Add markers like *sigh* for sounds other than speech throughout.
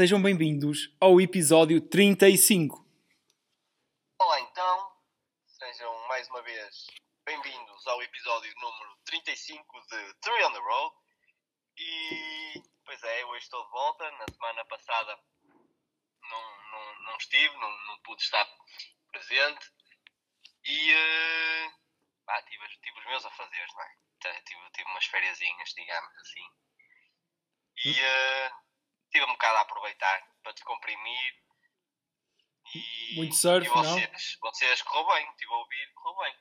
Sejam bem-vindos ao episódio 35. Olá então, sejam mais uma vez bem-vindos ao episódio número 35 de Three on the Road. E, pois é, hoje estou de volta. Na semana passada não, não, não estive, não, não pude estar presente. E, uh, tive, tive os meus afazeres, não é? Tive, tive umas férias, digamos assim. E uh, tive um bocado a aproveitar para descomprimir. E, Muito surf, e vocês, não? Vocês correu bem, estive a ouvir, correu bem.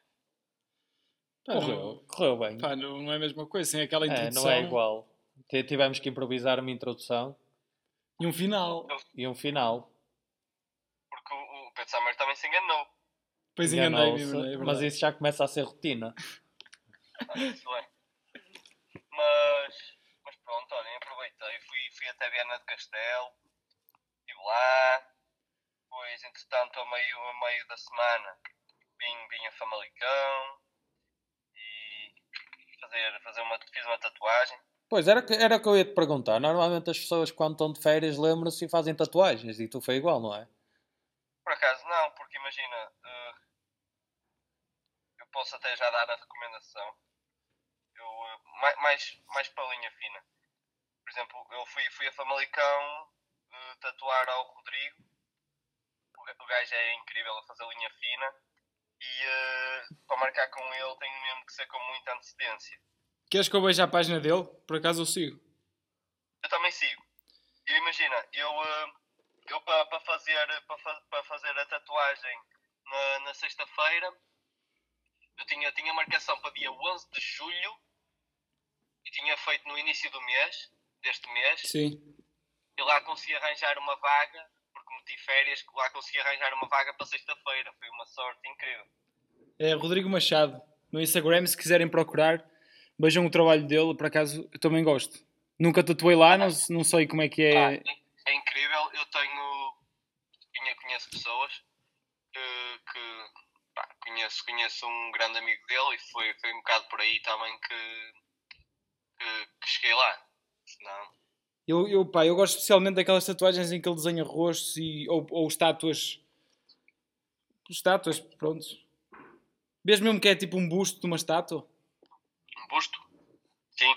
Correu, correu bem. Pá, não, não é a mesma coisa, sem aquela É, introdução. não é igual. Tivemos que improvisar uma introdução E um final. e um final. Porque o, o Pedro também se enganou. Pois enganei-me, Enganou-se, é mas isso já começa a ser rotina. Ah, Isso é. Mas. Fui, até Viana do Castelo. Estive lá. Depois, entretanto, a meio, a meio da semana, vim, vim a Famalicão. E fazer, fazer uma, fiz uma tatuagem. Pois, era, era o que eu ia te perguntar. Normalmente as pessoas quando estão de férias lembram-se e fazem tatuagens. E tu foi igual, não é? Por acaso não, porque imagina, eh, eu posso até já dar a recomendação. Eu, eh, mai- mais, mais para a linha fina. Por exemplo, eu fui, fui a Famalicão eh, tatuar ao Rodrigo. O o gajo é incrível a fazer linha fina. E eh, para marcar com ele tenho mesmo que ser com muita antecedência. Queres que eu veja a página dele? Por acaso eu sigo. Eu também sigo. E imagina, eu, eh, eu para, fazer, para, fa- para fazer a tatuagem na, na sexta-feira, eu tinha, tinha marcação para dia 11 de julho e tinha feito no início do mês, deste mês, Sim. e lá consegui arranjar uma vaga, porque meti férias, lá consegui arranjar uma vaga para sexta-feira. Foi uma sorte incrível. É Rodrigo Machado. No Instagram, se quiserem procurar, vejam o trabalho dele. Por acaso, eu também gosto. Nunca tatuei lá, não, não sei como é que é. é, é incrível. Eu tenho. conhe- Conheço pessoas que. que, pá, conheço, conheço um grande amigo dele e foi, foi um bocado por aí também que. que, que cheguei lá. Senão. Eu, eu, pá, eu gosto especialmente daquelas tatuagens em que ele desenha rostos e, ou, ou estátuas. Estátuas, pronto. Vês mesmo que é tipo um busto de uma estátua? Um busto? Sim.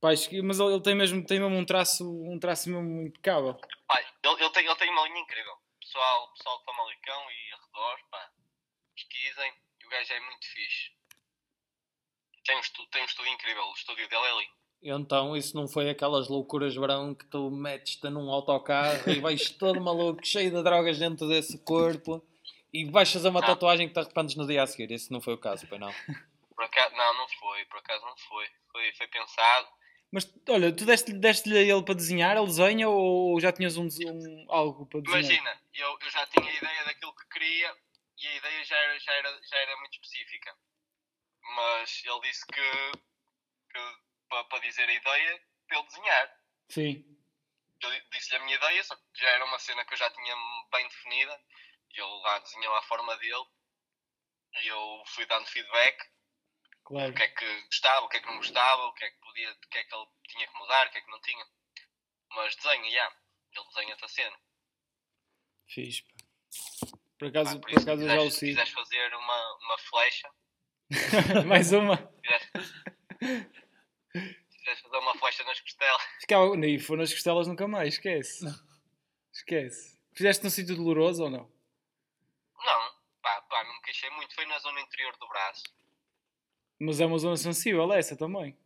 Pá, mas ele, ele tem, mesmo, tem mesmo um traço, um traço mesmo impecável. Pá, ele, ele, tem, ele tem uma linha incrível. Pessoal, pessoal de Famalicão e arredores, pá, pesquisem. E o gajo é muito fixe. Tem um, estu, tem um estúdio incrível. O estúdio dele é ali. Então, isso não foi aquelas loucuras de verão que tu metes-te num autocarro e vais todo maluco, cheio de drogas dentro desse corpo e vais fazer uma Não. tatuagem que te arrependes no dia a seguir. Esse não foi o caso, pois não. Por acaso, não, não foi. Por acaso não foi. Foi, foi pensado. Mas olha, tu deste-lhe deste a ele para desenhar, ele desenha ou já tinhas um, um- algo para desenhar? Imagina, eu, eu já tinha a ideia daquilo que queria e a ideia já era, já era, já era muito específica. Mas ele disse que, que para, para dizer a ideia, para ele desenhar. Sim. Eu disse-lhe a minha ideia, só que já era uma cena que eu já tinha bem definida. E ele lá desenhou a forma dele. E eu fui dando feedback. Claro. O que é que gostava, o que é que não gostava, o que é que podia, o que é que ele tinha que mudar, o que é que não tinha. Mas desenha, já. Ele desenha-te a cena. Fiz. Por acaso, Pá, por isso, acaso se eu já o quiseres- se sigo. quiseres fazer uma, uma flecha, *laughs* Mais uma. quiseres, se quiseres fazer uma flecha nas costelas, Ficava, nem for nas costelas nunca mais, esquece. Esquece. Fizeste num sítio doloroso ou não? não, pá, pá, não me queixei muito, foi na zona interior do braço. Mas é uma zona sensível essa também.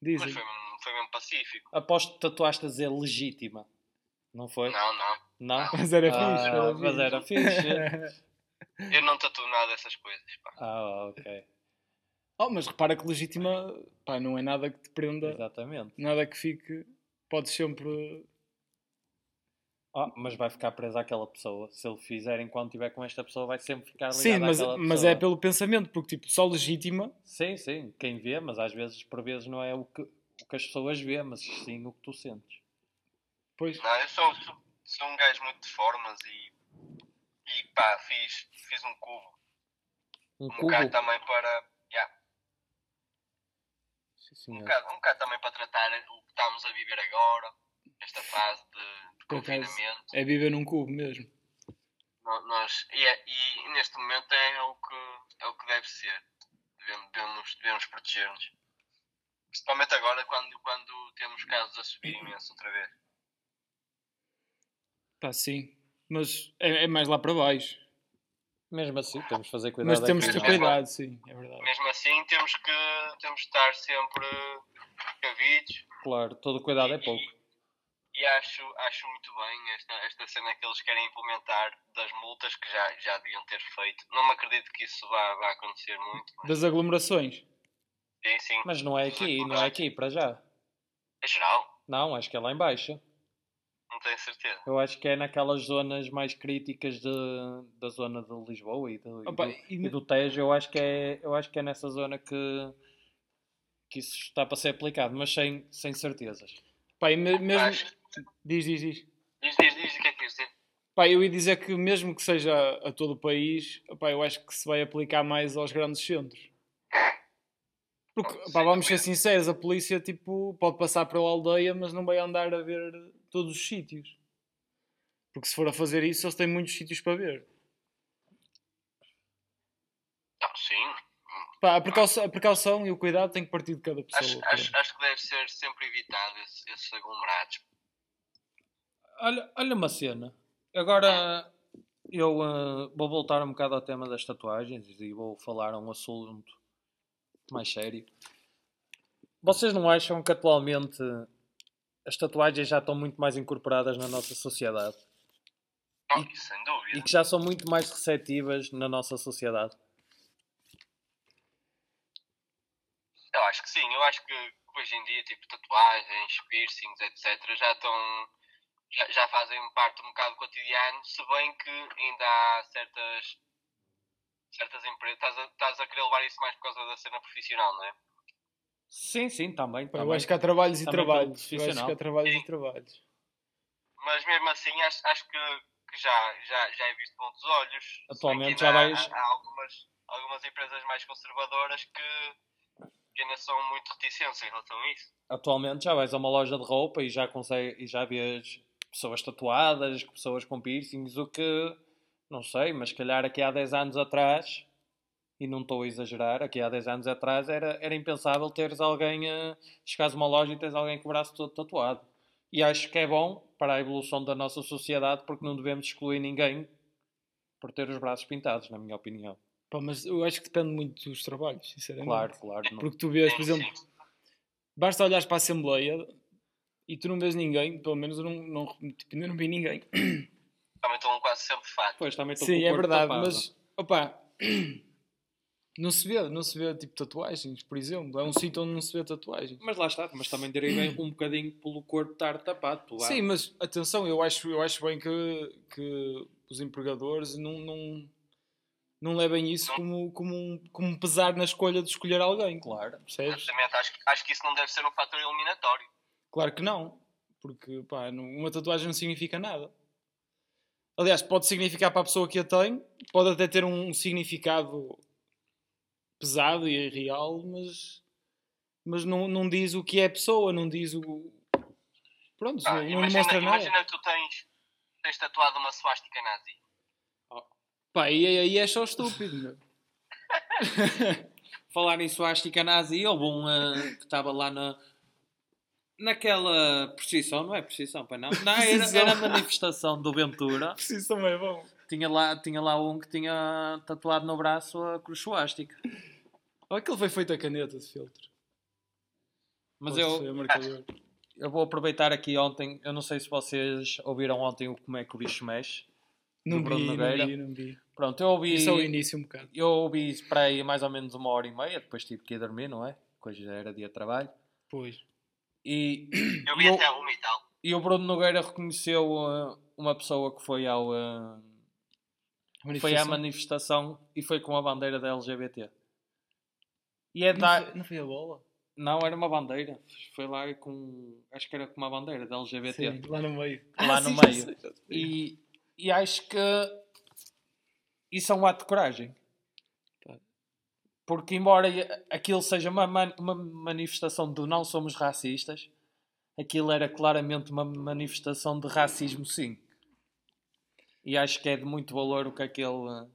Mas Dizem. foi, mesmo- foi mesmo pacífico. Aposto que tatuaste a dizer legítima. Não foi? Não, não. Não? Mas era Ah, fixe. Era mas fixe. era fixe. *laughs* Eu não tatuo nada dessas coisas, pá. Ah, ok. Oh, mas repara que legítima pá, não é nada que te prenda, Exatamente. nada que fique. Podes sempre. Ah, mas vai ficar presa àquela pessoa. Se ele fizer enquanto estiver com esta pessoa, vai sempre ficar ligado Sim, mas, àquela mas pessoa. é pelo pensamento, porque tipo, só legítima. Sim, sim. Quem vê, mas às vezes, por vezes, não é o que, o que as pessoas vê, mas sim o que tu sentes. Pois. Não, eu sou, sou, sou um gajo muito de formas e, e pá, fiz, fiz um cubo. Um Um cubo. bocado também para. yeah, Sim, um, senhor. bocado, um bocado também para tratar o que estamos a viver agora, esta fase de, acaso, confinamento. é viver num cubo mesmo. Nós, e, é- e neste momento é o que, é o que deve ser. Devemos, devemos, devemos proteger-nos. Principalmente agora, quando, quando temos casos a subir imenso outra vez. Pá, sim. Mas é, é mais lá para baixo. Mesmo assim, temos de fazer cuidado. Mas temos aqui, de ter é? cuidado, sim, é verdade. Mesmo assim, temos que, temos de estar sempre cavidos. Claro, todo cuidado é pouco. E acho, acho muito bem esta, esta cena que eles querem implementar das multas que já, já deviam ter feito. Não me acredito que isso vá, vá acontecer muito. Mas, Das aglomerações. sim, sim. Mas não é aqui, não é aqui para já. É geral, Não, acho que é lá em baixo. Não tenho certeza. Eu acho que é naquelas zonas mais críticas de, da zona de Lisboa e do, e do- e- e do Tejo. Eu acho que é, eu acho que é nessa zona que, que isso está para ser aplicado, mas sem, sem certezas. Pá, e me- mesmo. Acho- Diz, diz, diz. Diz, diz, diz o que é que dizer. Pá, eu ia dizer que mesmo que seja a todo o país, pá, eu acho que se vai aplicar mais aos grandes centros. Porque, pá, vamos ser sinceros, a polícia tipo, pode passar pela aldeia, mas não vai andar a ver todos os sítios. Porque se for a fazer isso, eles têm muitos sítios para ver. Não, sim. Pá, a, precaução, a precaução e o cuidado tem que partir de cada pessoa. Acho, acho, acho que deve ser sempre evitado esse- esses aglomerados. Olha, olha uma cena. Agora eu eh, vou voltar um bocado ao tema das tatuagens e vou falar um assunto mais sério. Vocês não acham que atualmente as tatuagens já estão muito mais incorporadas na nossa sociedade Não, isso sem dúvida. e que já são muito mais receptivas na nossa sociedade? Eu acho que sim, eu acho que hoje em dia, tipo, tatuagens, piercings, etc., já estão. Já, já fazem parte um bocado do cotidiano, se bem que ainda há certas. certas empresas. Estás a, estás a querer levar isso mais por causa da cena profissional, não é? Sim, sim, também. Pá, eu acho que há trabalhos e Também trabalhos. Eu acho que há trabalhos Sim. e trabalhos. Mas mesmo assim, acho, acho que, que já, já, já é visto com outros olhos. Atualmente já há- vais- Há, há algumas, algumas empresas mais conservadoras que, que ainda são muito reticentes em relação a isso. Atualmente já vais a uma loja de roupa e já, consegue, e já vês pessoas tatuadas, pessoas com piercings, o que não sei, mas se calhar aqui há 10 anos atrás, e não estou a exagerar, aqui há 10 anos atrás era, era impensável teres alguém, a chegares a uma loja e teres alguém com o braço todo tatuado. E acho que é bom para a evolução da nossa sociedade porque não devemos excluir ninguém por ter os braços pintados, na minha opinião. Pá, mas eu acho que depende muito dos trabalhos, sinceramente. Claro, claro. não- Porque tu vês, por exemplo, basta olhares para a Assembleia e tu não vês ninguém, pelo menos eu não, não, tipo, não vi ninguém. Também estão quase sempre de fato. Pois, também estou Sim, com o é verdade, tapado. mas opá, não se vê, não se vê tipo tatuagens, por exemplo. É um sítio onde não se vê tatuagens. Mas lá está, mas também deriva um bocadinho pelo corpo estar tapado. Sim, mas atenção, eu acho, eu acho bem que, que os empregadores não, não, não levem isso como, como, um, como um pesar na escolha de escolher alguém. Claro. Percebes? Exatamente, acho, que- acho que isso não deve ser um fator eliminatório. Claro que não, porque pá, não- uma tatuagem não significa nada. Aliás, pode significar para a pessoa que a tem, pode até ter um significado pesado e real, mas, mas não, não diz o que é a pessoa, não diz o. Pronto, Ah, não, imagina, demonstra nada. imagina que tu tens, tens tatuado uma suástica nazi. Pá, e aí é só estúpido, meu. *laughs* Falar em suástica nazi, houve um eh, que estava lá na, naquela procissão, não é procissão, para não? Não, era, era a manifestação do Ventura. Também é bom. Tinha lá, tinha lá um que tinha tatuado no braço a cruz suástica. Olha que ele foi feito a caneta de filtro. Mas Pode eu, marcador. eu vou aproveitar aqui ontem, eu não sei se vocês ouviram ontem o Como é que o bicho mexe. Não vi, não vi, não vi. Pronto, eu ouvi... Isso é o início um bocado. Eu ouvi para aí mais ou menos uma hora e meia, depois tive que ir dormir, não é? Hoje já era dia de trabalho. Pois. E, Eu vi Eu- até uma e tal. e o Bruno Nogueira reconheceu uh, uma pessoa que foi ao uh, foi à manifestação e foi com a bandeira da LGBT. E é Não da... foi- Não foi a bola? Não, era uma bandeira. Foi lá com. Acho que era com uma bandeira da LGBT. Sim, lá no meio. Lá Ah, no sim, meio. já sei, já sei. E, e acho que isso é um ato de coragem. Porque, embora aquilo seja uma, man- uma manifestação do não somos racistas, aquilo era claramente uma manifestação de racismo, sim. E acho que é de muito valor o que aquele, o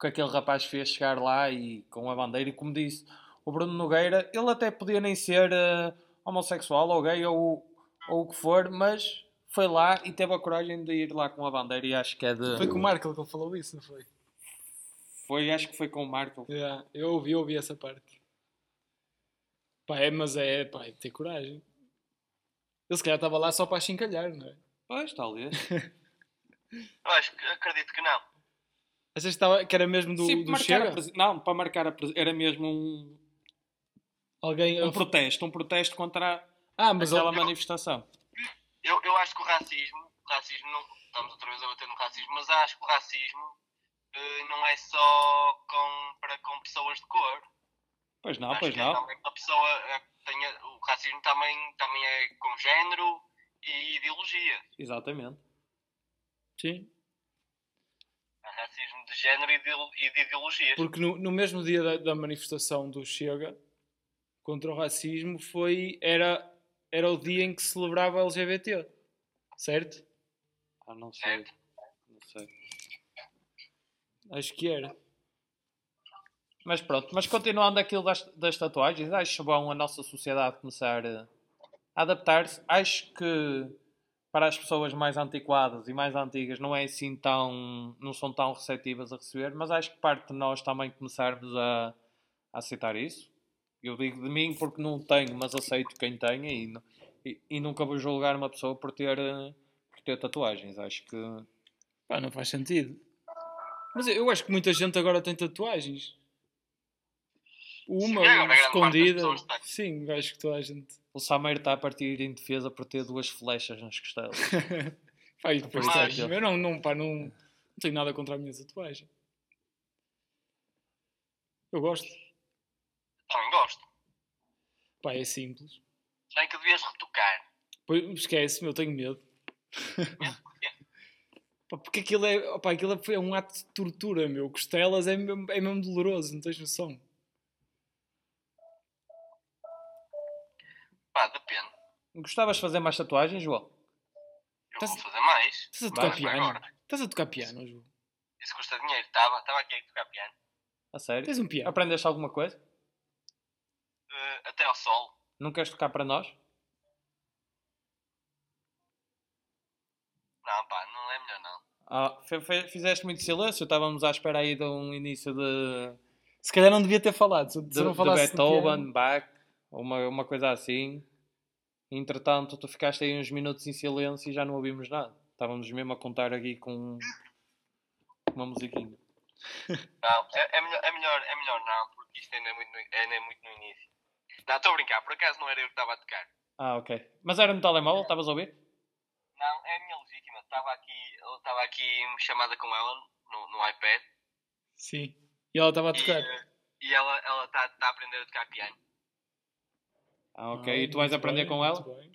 que aquele rapaz fez chegar lá e com a bandeira. E como disse, o Bruno Nogueira, ele até podia nem ser uh, homossexual ou gay ou, ou o que for, mas foi lá e teve a coragem de ir lá com a bandeira e acho que é de... Foi com o Marco que ele falou isso, não foi? Foi, acho que foi com o Marco. Yeah, eu ouvi, eu ouvi essa parte. Pá, é, mas é, pá, é ter coragem. Ele se calhar estava lá só para chincalhar, não é? Pois, talvez. *laughs* Eu acho que acredito que não. Achas que, estava, que era mesmo do, Sim, do marcar Chega? Não, para marcar a presi- era mesmo um, Alguém... um protesto, um protesto contra ah, mas aquela ele- manifestação. Eu, eu acho que o racismo, o racismo não, estamos outra vez a bater no racismo, mas acho que o racismo eh, não é só com, para com pessoas de cor. Pois não, acho pois que é não. também para pessoa tenha, o racismo também, também é com género e ideologia. Exatamente. Sim. Há racismo de género e de, e de ideologias. Porque no, no mesmo dia da, da manifestação do Chega contra o racismo foi, era, era o dia em que se celebrava a LGBT. Certo? Ah, não sei. Certo. Não sei. Acho que era. Mas pronto, mas continuando aquilo das, das tatuagens, acho bom a nossa sociedade começar a adaptar-se. Acho que para as pessoas mais antiquadas e mais antigas não é assim tão. não são tão receptivas a receber, mas acho que parte de nós também começarmos a, a aceitar isso. Eu digo de mim porque não tenho, mas aceito quem tenha e, e, e nunca vou julgar uma pessoa por ter, eh, por ter tatuagens. Acho que. Pá, não faz sentido. Mas eu acho que muita gente agora tem tatuagens. Uma Sim, das escondida. tem. Sim, acho que toda a gente. O Sameiro está a partir em defesa por ter duas flechas nas costelas. *laughs* pá, e depois Mas- tenho. Eu não, não, pá, não, não tenho nada contra a minha tatuagem. Eu gosto. Também gosto. Pá, é simples. Bem que devias retocar. Pois, esquece-me, eu tenho medo. *laughs* Pá, porque aquilo é, opá, aquilo é um ato de tortura, meu. Costelas é mesmo, é mesmo doloroso, não tens noção. Pá, depende. Gostavas de fazer mais tatuagens, João? Eu Estás- vou fazer mais. Estás a tocar piano? agora. Estás a tocar piano, João? Isso custa dinheiro. Estava, estava aqui a tocar piano. A sério? Tens um piano? Aprendeste alguma coisa? Até ao sol. Não queres tocar para nós? Não, pá, não é melhor não. Ah, fizeste muito silêncio, estávamos à espera aí de um início de, Se calhar não devia ter falado. Se, de, não de falasse do Beethoven, Bach, ou uma, uma coisa assim. Entretanto, tu ficaste aí uns minutos em silêncio e já não ouvimos nada. Estávamos mesmo a contar aqui com uma musiquinha. Não, é, é melhor, é, melhor, é melhor não, porque isto ainda é muito no, ainda é muito no início. Não, estou a brincar, por acaso não era eu que estava a tocar. Ah, ok. Mas era no telemóvel? Estavas a ouvir? Não, é a minha legítima. Estava aqui, eu estava aqui chamada com ela no, no iPad Sim. E ela estava a e, tocar. eh, e ela está ela tá, tá a aprender a tocar piano. Ah, ok. Ah, e tu vais muito aprender bem, com ela? bem.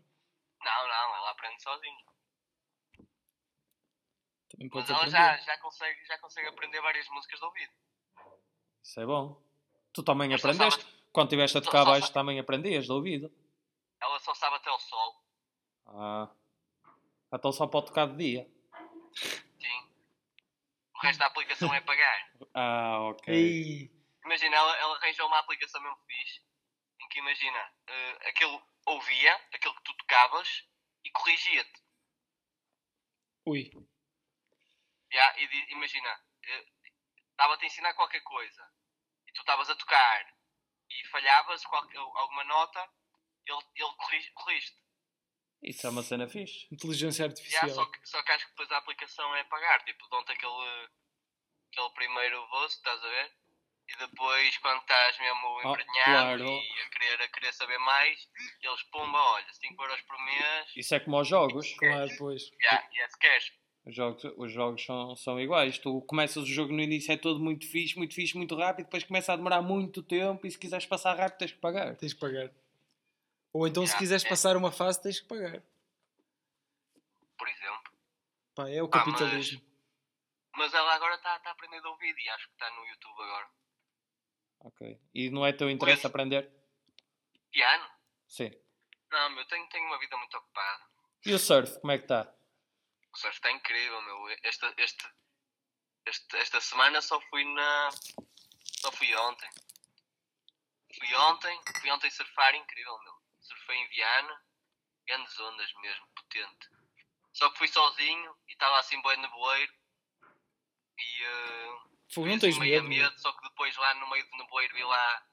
Não, não, ela aprende sozinha. Também Mas ela aprender. já, já, consegue, já consegue aprender várias músicas de ouvido. Isso é bom. Tu também Mas aprendeste. Quando estiveste a tocar baixo também aprendias de ouvido. Ela só sabe até o sol. Ah. Então só pode tocar de dia. Sim. O resto da aplicação é pagar. *laughs* Ah, ok. Ei, Imagina, ela, ela arranjou uma aplicação mesmo fixe em que imagina, eh, aquilo ouvia, aquilo que tu tocavas e corrigia-te. Ui. Já, e imagina, eh, estava-te a ensinar qualquer coisa e tu estavas a tocar e falhavas qualquer, alguma nota, ele, ele corrige- corrige-te. Isso é uma cena fixe. Inteligência artificial. só, que, só que acho que depois a aplicação é pagar, tipo, dão-te aquele, aquele primeiro vosso, estás a ver? E depois, quando estás mesmo Ah, emprenhado claro. e a querer, a querer saber mais, eles, pumba, olha, 5 euros por mês, Isso é como os jogos. Claro, pois. já, e é queres. Os jogos, os jogos são, são iguais. Tu começas o jogo no início é todo muito fixe, muito fixe, muito rápido, depois começa a demorar muito tempo e se quiseres passar rápido tens que pagar. Tens que pagar. Ou então, se quiseres é. passar uma fase, tens que pagar. por exemplo. Pá, é o Ah, mas- capitalismo. Mas ela agora está tá a aprender a ouvir e acho que está no YouTube agora. Ok. E não é teu interesse Pois. aprender? Piano? Sim. Não, meu, tenho, tenho uma vida muito ocupada. E o surf, como é que está? O surf está incrível, meu. Esta, este, este, esta semana só fui na. Só fui ontem. Fui ontem, fui ontem surfar incrível, meu. Surfei em Viana, grandes ondas mesmo, potente. Só que fui sozinho e estava assim bem nevoeiro. E uh, Fogo, fui não assim tens meio medo? medo, só que depois lá no meio do nevoeiro vi lá,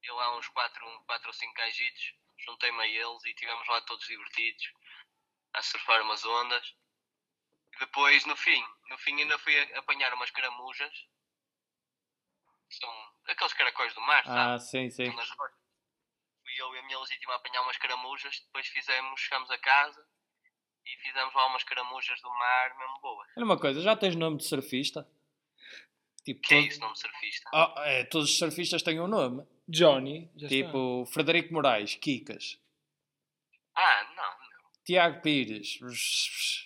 vi lá uns 4 um, quatro ou 5 gajitos, juntei-me a eles e estivemos lá todos divertidos a surfar umas ondas. E depois, no fim, no fim ainda fui apanhar umas caramujas. São aqueles caracóis do mar, sabe? Ah, sim, sim. Nas. Fui eu e a minha legítima a apanhar umas caramujas, depois fizemos, chegámos a casa e fizemos lá umas caramujas do mar mesmo boas. Olha uma coisa, já tens nome de surfista? Tipo, Que é todo- isso, nome surfista? Ah, é, todos os surfistas têm um nome. Johnny, já está. tipo, Frederico Moraes, Kikas. Ah, não. Tiago Pires,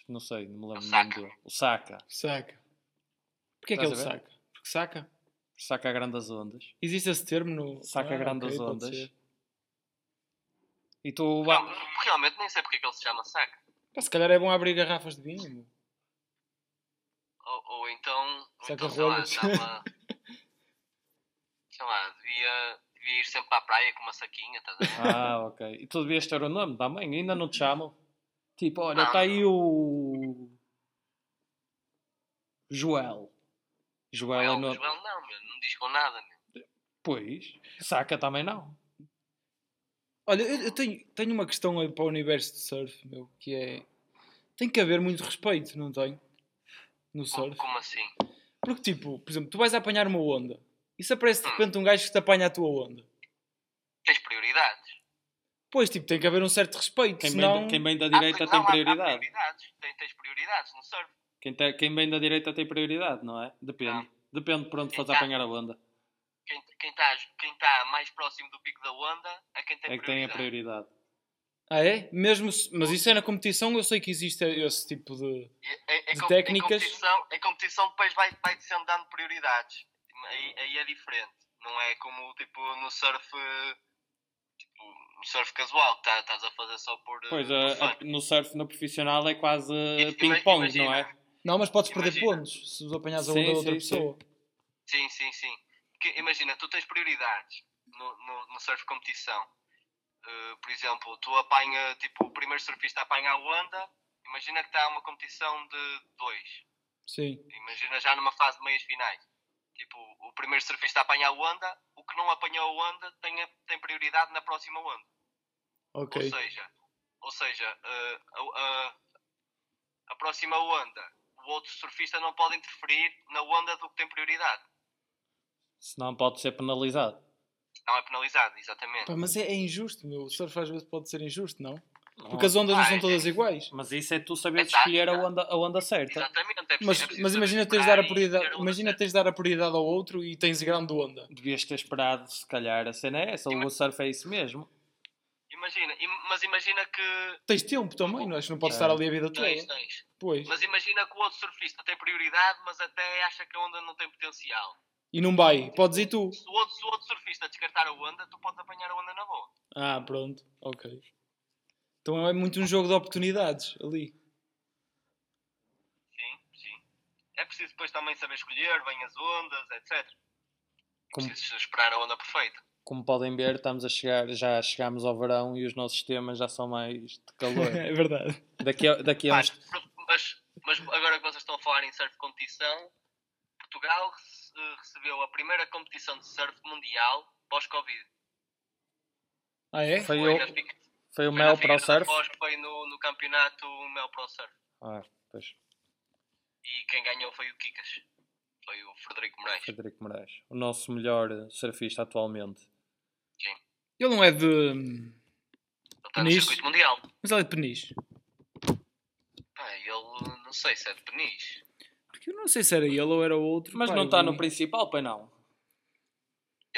não sei, não me lembro o nome dele. O Saca. Saca. Porquê é que a ver? saca? Porque saca? Saca a grandes ondas. Existe esse termo no. Saca Ah, grandes ok, pode ondas. E tu. Não, realmente nem sei porque é que ele se chama saca. Se calhar é bom abrir garrafas de vinho. Ou, ou então, ou Saca então sei lá, rolas. estava. sei lá, devia, devia ir sempre para a praia com uma saquinha, estás a ver? Ah, ok. E tu devias ter o nome da mãe, ainda não te chamam? Tipo, olha, está aí o. Joel. Joel é Joel, nome. Joel não, meu, não diz com nada, meu. Pois. Saca também não. Olha, eu, eu tenho, tenho uma questão aí para o universo de surf, meu, que é. Tem que haver muito respeito, não tem? No surf. como assim? Porque, tipo, por exemplo, tu vais apanhar uma onda e se aparece de repente um gajo que te apanha a tua onda. Pois, tipo, tem que haver um certo respeito, Quem, senão... vem, da- quem vem da Há- direita não, tem há- há prioridade. prioridades. Tem- tens prioridades no surf. Quem, te- quem vem da direita tem prioridade, não é? Depende. Não. Depende por onde fores Então- apanhar a onda. Quem quem está quem tá mais próximo do pico da onda é quem tem É que tem a prioridade. prioridade. Ah, é? Mesmo se- Mas isso é na competição, eu sei que existe esse tipo de... E- Em, em De com- técnicas. Em competição, em competição depois vai, vai sendo dando prioridades. Aí, aí é diferente. Não é como tipo no surf. No surf casual, que tá- estás a fazer só por. Pois, por a- a- no surf no profissional é quase Ima- ping-pong, não é? Não, mas podes perder Imagina. pontos se apanhas a Sim, outra sim, sim. pessoa. Sim, sim, sim. Porque, imagina, tu tens prioridades no, no, no surf competição. Uh, por exemplo, tu apanha, tipo, o primeiro surfista apanha a onda, imagina que está uma competição de dois. Sim. Imagina já numa fase de meias finais. Tipo, o primeiro surfista apanha a onda, o que não apanhou a onda tem, a- tem prioridade na próxima onda. Ok. Ou seja, ou seja uh, a, a- a próxima onda, o outro surfista não pode interferir na onda do que tem prioridade. Senão pode ser penalizado. Não é penalizado, exatamente. Pá, mas é, é injusto, meu. O surf às vezes pode ser injusto, não? Não. Porque as ondas não Ah, são é- todas iguais. Mas isso é tu saberes Exato. escolher a onda, a onda certa. Exatamente. É Mas, é mas saber imagina teres dar a prioridade, imagina teres dar a prioridade ao outro e tens grande onda. Devias ter esperado, se calhar, a cena é essa. O surf é isso mesmo. Imagina, im- mas imagina que. Tens tempo também, não é? Que Não podes É. estar ali a vida Tens, toda. tens. Pois. Mas imagina que o outro surfista tem prioridade, mas até acha que a onda não tem potencial. E não vai. Podes ir tu. Se o outro, se o outro surfista descartar a onda, tu podes apanhar a onda na boa. Ah, pronto. Ok. Então é muito um jogo de oportunidades ali. Sim, sim. É preciso depois também saber escolher bem as ondas, etc. Como, Preciso esperar a onda perfeita. como podem ver, estamos a chegar, já chegámos ao verão e os nossos temas já são mais de calor. *laughs* é verdade. Daqui a, daqui a Mas, uns. mas, mas agora que vocês estão a falar em surf competição, Portugal rece- eh, recebeu a primeira competição de surf mundial pós-Covid. Ah, é? Foi, Foi Fic- foi o foi Mel Pro Surf? Foz, foi no, no campeonato Mel Pro Surf. Ah, pois. E quem ganhou foi o Kikas. Foi o Frederico Moraes. Frederico Moraes. O nosso melhor surfista atualmente. Ele não é de. Ele está no Peniche. circuito mundial. Mas ele é de Peniche. Pá, ele não sei se é de Peniche. Porque eu não sei se era ele ou era outro. Mas Pá, não está no principal, pois não?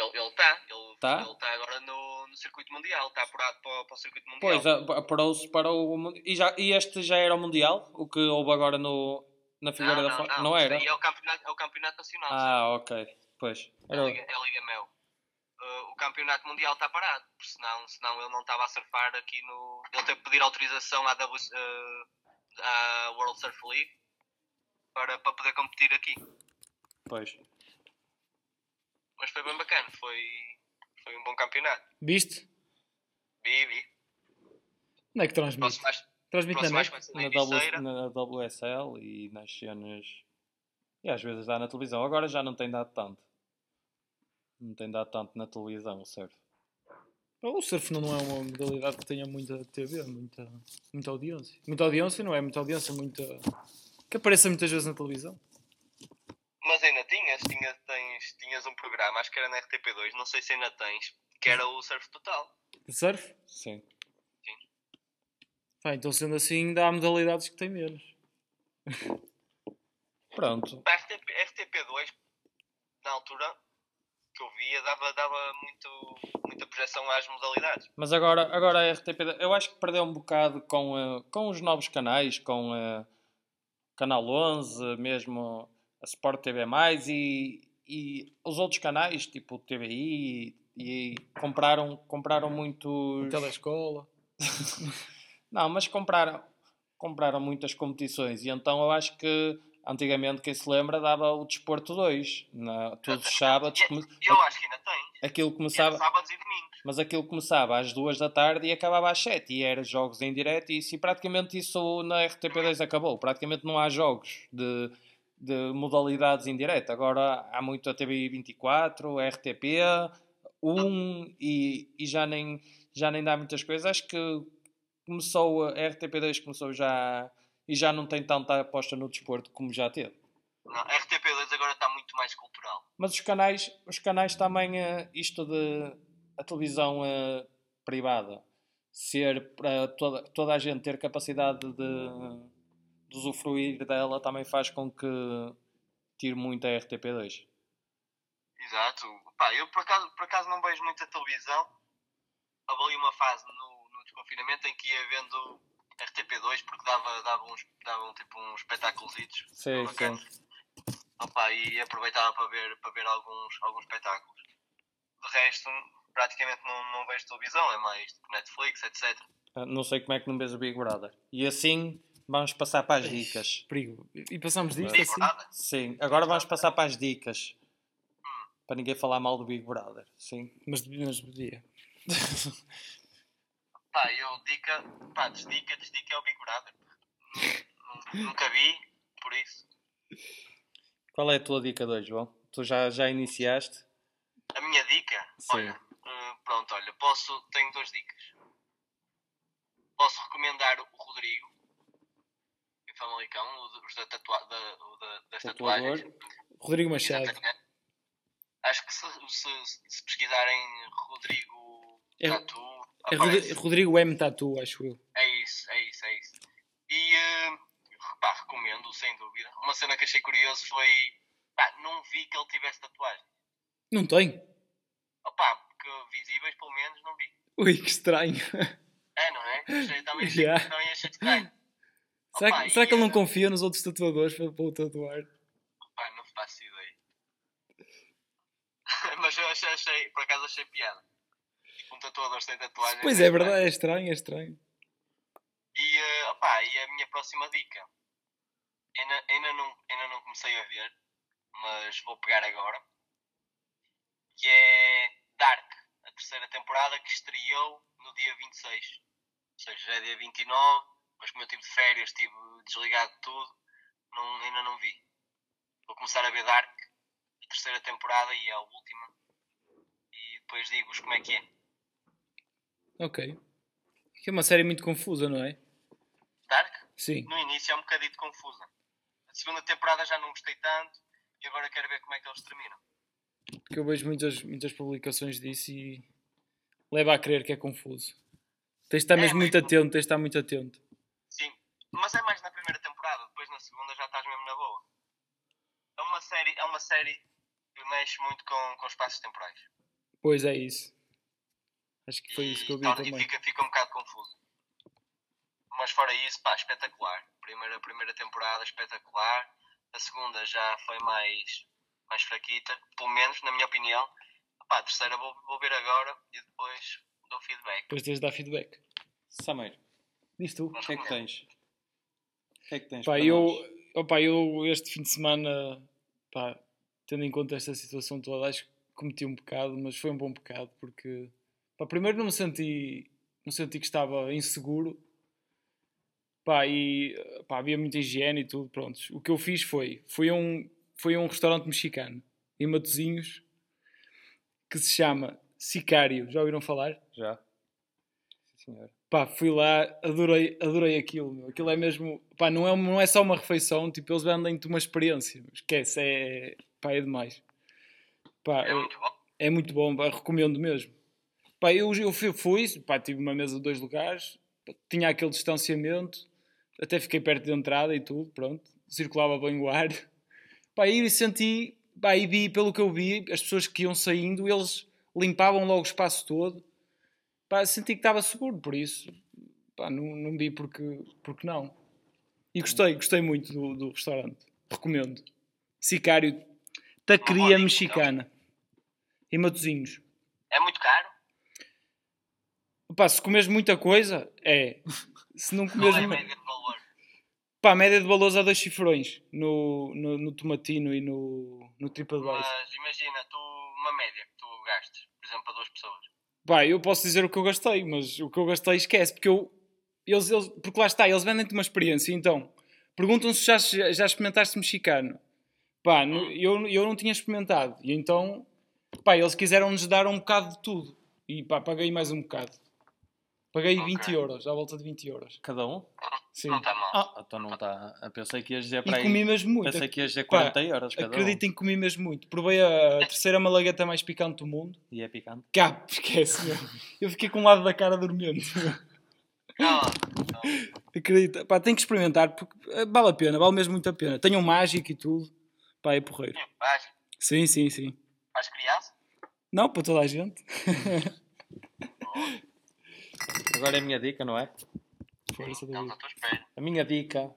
Ele ele está. Ele Tá? ele está agora no, no circuito mundial. Está apurado para, o- para o circuito mundial. Pois, apurou-se para o. Mundi- E, já, e este já era o Mundial? O que houve agora no, na Figueira não, da não, Foz? não. era? É o campeonato, é o campeonato nacional. Ah, ok. Pois. É Era, a Liga, é a Liga Mel. uh, o campeonato mundial está parado, porque senão, senão ele não estava a surfar aqui no. Ele teve que pedir autorização à, w, uh, à World Surf League para, para poder competir aqui. Pois. Mas foi bem bacana, foi, foi um bom campeonato. Viste? Vi, vi. Onde é que transmite? Mais, Transmite na mais Na, na na WSL e nas cenas. E às vezes dá na televisão. Agora já não tem dado tanto. Não tem dado tanto na televisão, certo? O surf não é uma modalidade que tenha muita TV, muita, muita audiência. Muita audiência não é muita audiência, muita. que apareça muitas vezes na televisão. Mas ainda tinhas, tinhas, tens, tinhas um programa, acho que era na RTP2, não sei se ainda tens, que era o Surf Total. Surf? Sim. Pá, então sendo assim, ainda há modalidades que têm menos. *laughs* Pronto. A RTP, RTP2, na altura que eu via, dava, dava muito, muita projeção às modalidades. Mas agora, agora a RTP, eu acho que perdeu um bocado com, eh, com os novos canais, com eh, Canal 11, mesmo a Sport TV+, e, e os outros canais, tipo o TVI, e, e compraram, compraram muitos... Telescola. *laughs* Não, mas compraram, compraram muitas competições, e então eu acho que antigamente, quem se lembra, dava o Desporto 2, na, todos os sábados, E- come- *laughs* eu acho que ainda tens. aquilo começava... sábados e domingos. Mas aquilo começava às duas da tarde e acabava às sete e era jogos em direto e, isso, e praticamente isso na RTP2 acabou. Praticamente não há jogos de, de modalidades em direto. Agora há muito a TV24, a RTP, 1 e, e já, nem, já nem dá muitas coisas. Acho que começou a RTP2 começou já e já não tem tanta aposta no desporto como já teve. Não, a RTP2 agora está muito mais cultural. Mas os canais, os canais também, eh, isto de a televisão eh, privada ser para toda, toda a gente ter capacidade de, de usufruir dela também faz com que tire muito a RTP2. Exato. Pá, eu por acaso, por acaso não vejo muita televisão. Houve ali uma fase no, no desconfinamento em que ia vendo RTP2 porque dava, dava, uns, dava um, tipo uns espetáculos. Sim, bacanas. Opa, e aproveitava para ver, para ver alguns, alguns espetáculos. De resto, praticamente não, não vejo televisão, é mais tipo Netflix, etc. Ah, Não sei como é que não vês o Big Brother. E assim vamos passar para as dicas. Perigo. E passamos disto Big assim. Brother? Sim, agora vamos passar para as dicas. Para ninguém falar mal do Big Brother. Sim. Mas, mas podia. *laughs* Pá, eu dica, pá, desdica, desdica é o Big Brother. Nu- Nunca vi, por isso. Qual é a tua dica de hoje, João? Tu já, já iniciaste? A minha dica, Sim. olha, eh, pronto, olha, posso, tenho duas dicas. Posso recomendar o Rodrigo, Famalicão, os da tatua, da, o da, das Tatuador. tatuagens. Rodrigo Machado. Exatamente. Acho que se, se, se pesquisarem Rodrigo É- Tatu, É aparece. Rodri- Rodrigo M. Tatu, acho eu. É isso, é isso, é isso. E eh, pá, recomendo, sem dúvida. Uma cena que achei curioso foi. Pá, não vi que ele tivesse tatuagem. Não tem? Opá, porque visíveis pelo menos não vi. Ui, que estranho. É, não é? *laughs* Achei, também, achei, Yeah. também achei estranho. Será, Opa, que, será que ele não confia nos outros tatuadores para, para o tatuar? Pá, não faço ideia. *laughs* Mas eu achei, achei, por acaso achei piada. Tipo, um tatuador sem tatuagem. Pois é, verdade, é estranho, é estranho. E, eh, opá, e a minha próxima dica. Ainda, ainda, não, ainda não comecei a ver, mas vou pegar agora. Que é Dark, a terceira temporada que estreou no dia 26. Ou seja, já é dia 29, mas como eu tive de férias, estive desligado de tudo, não, ainda não vi. Vou começar a ver Dark, a terceira temporada e a última. E depois digo-vos como é que é. Ok. Que é uma série muito confusa, não é? Dark? Sim. no início é um bocadinho confusa. A segunda temporada já não gostei tanto e agora quero ver como é que eles terminam. Porque eu vejo muitas, muitas publicações disso e leva a crer que é confuso. Tens de estar É, mesmo muito atento, tens de estar muito atento. Mas é mais na primeira temporada, depois na segunda já estás mesmo na boa. É uma série, é uma série que mexe muito com, com espaços temporais. Pois é isso. Acho que foi e, isso que eu vi e também. fica, fica um bocado confuso. Mas fora isso, pá, espetacular. Primeira, primeira temporada, espetacular. A segunda já foi mais, mais fraquita, pelo menos na minha opinião. Pá, a terceira vou, vou ver agora e depois dou feedback. Depois tens de dar feedback. Sameiro, Diz tu. o que é que tens? O que é que tens Pá, para eu, nós? opa, eu este fim de semana, pá, tendo em conta esta situação toda, acho que cometi um pecado, mas foi um bom pecado, porque pá, primeiro não me senti, não senti que estava inseguro, pá, e pá, havia muita higiene e tudo, pronto. O que eu fiz foi, fui a um, fui a um restaurante mexicano, em Matozinhos, que se chama Sicário, já ouviram falar? Já. Sim, senhor. Pá, fui lá, adorei, adorei aquilo, meu. Aquilo é mesmo, pá, não é, não é só uma refeição, tipo, eles vendem-te uma experiência. Esquece, é, pá, é demais. Pá, É muito bom. é muito bom, pá, recomendo mesmo. Pá, eu, eu fui, fui, pá, tive uma mesa de dois lugares, pá, tinha aquele distanciamento, até fiquei perto da entrada e tudo, pronto, circulava bem o ar. Pá, e senti, pá, e vi, pelo que eu vi, as pessoas que iam saindo, eles limpavam logo o espaço todo. Pá, senti que estava seguro, por isso, pá, não, não vi porque, porque não. E gostei, gostei muito do, do restaurante. Recomendo. Sicário, taqueria dica, mexicana. Em Matozinhos. É muito caro? Pá, se comes muita coisa, é. Se não comes. Qual é a média de valor? Pá, a média de valores há dois cifrões no, no, no Tomatino e no, no TripAdvisor. Mas imagina, tu, uma média que tu gastes, por exemplo, para duas pessoas. Pá, eu posso dizer o que eu gastei, mas o que eu gastei esquece, porque eu. Eles, eles, porque lá está, eles vendem-te uma experiência, então perguntam se já, já experimentaste mexicano. Pá, eu, eu não tinha experimentado, e então, pá, eles quiseram-nos dar um bocado de tudo, e pá, paguei mais um bocado. Paguei Ok. 20 euros, à volta de 20 euros. Cada um? Sim. Não está mal. Ah, então não está. Eu pensei que ias dizer para E aí. comi mesmo muito. Pensei que ias dizer Pá, 40 euros cada um. Acreditem que comi mesmo muito. Provei a terceira malagueta mais picante do mundo. E é picante. Cá, esquece, meu. Eu fiquei com um lado da cara dormente. Não, Acredita. Pá, tem que experimentar porque eh, vale a pena, vale mesmo muito a pena. Tenham mágico e tudo. Pá, é porreiro. não. Vais, Sim, sim, sim. vais criança? Não, para toda a gente. Agora é a minha dica, não é? Estou à espera. A minha dica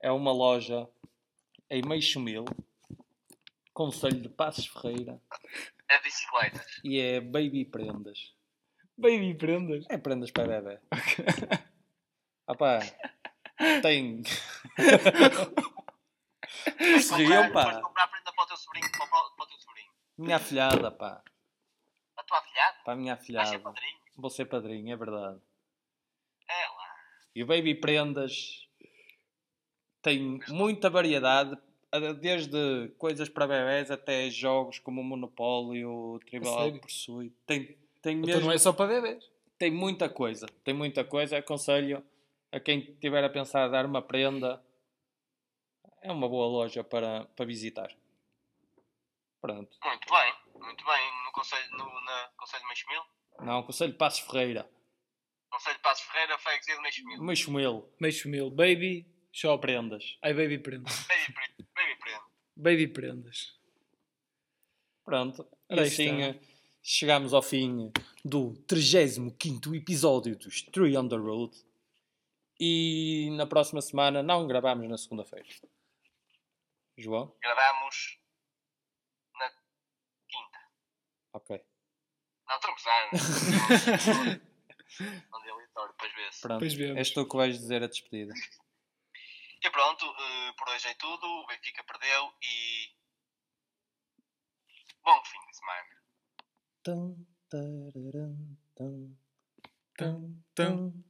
é uma loja em Meixo Mil, Conselho de Passos Ferreira, É bicicletas. e é Baby Prendas. Baby prendas. É prendas para bebê. *laughs* Ah pá, tem. Se riam, pá. Depois comprar prenda para o teu sobrinho. Para o, para o teu sobrinho. Minha afilhada, pá. A tua afilhada? Para a minha Vais ser afilhada. padrinho? Vou ser padrinho, é verdade. É lá. E o Baby Prendas tem muita variedade, desde coisas para bebés até jogos como o Monopólio, o Tribal? Pursuit. Tem, tem Então mesmo não é só para bebês. tem muita coisa. Tem muita coisa. Aconselho a quem estiver a pensar dar uma prenda. É uma boa loja para, para visitar. Pronto. Muito bem. Muito bem. No Conselho, no, na Conselho de Meixo Mil. Não, aconselho Passos Ferreira. Conselho de Passos Ferreira, freguesia de Meixo Mil. Meixo Mil. Meixo mil. Baby shop. Prendas. Ai, baby prendas. *laughs* Baby pre- Baby prenda. Baby prendas. Pronto. E aí assim está. eh, chegamos ao fim do 35 episódio dos Three on the Road. E na próxima semana não gravamos na segunda-feira. João? Gravamos na quinta. Ok. Não, estou a gozar. Deu aleatório, depois vê-se. Pronto. Pois vemos. És tu que vais dizer a despedida. E pronto, eh, por hoje é tudo. O Benfica perdeu e. Bom fim de semana. Tum, tum, Tum, tum.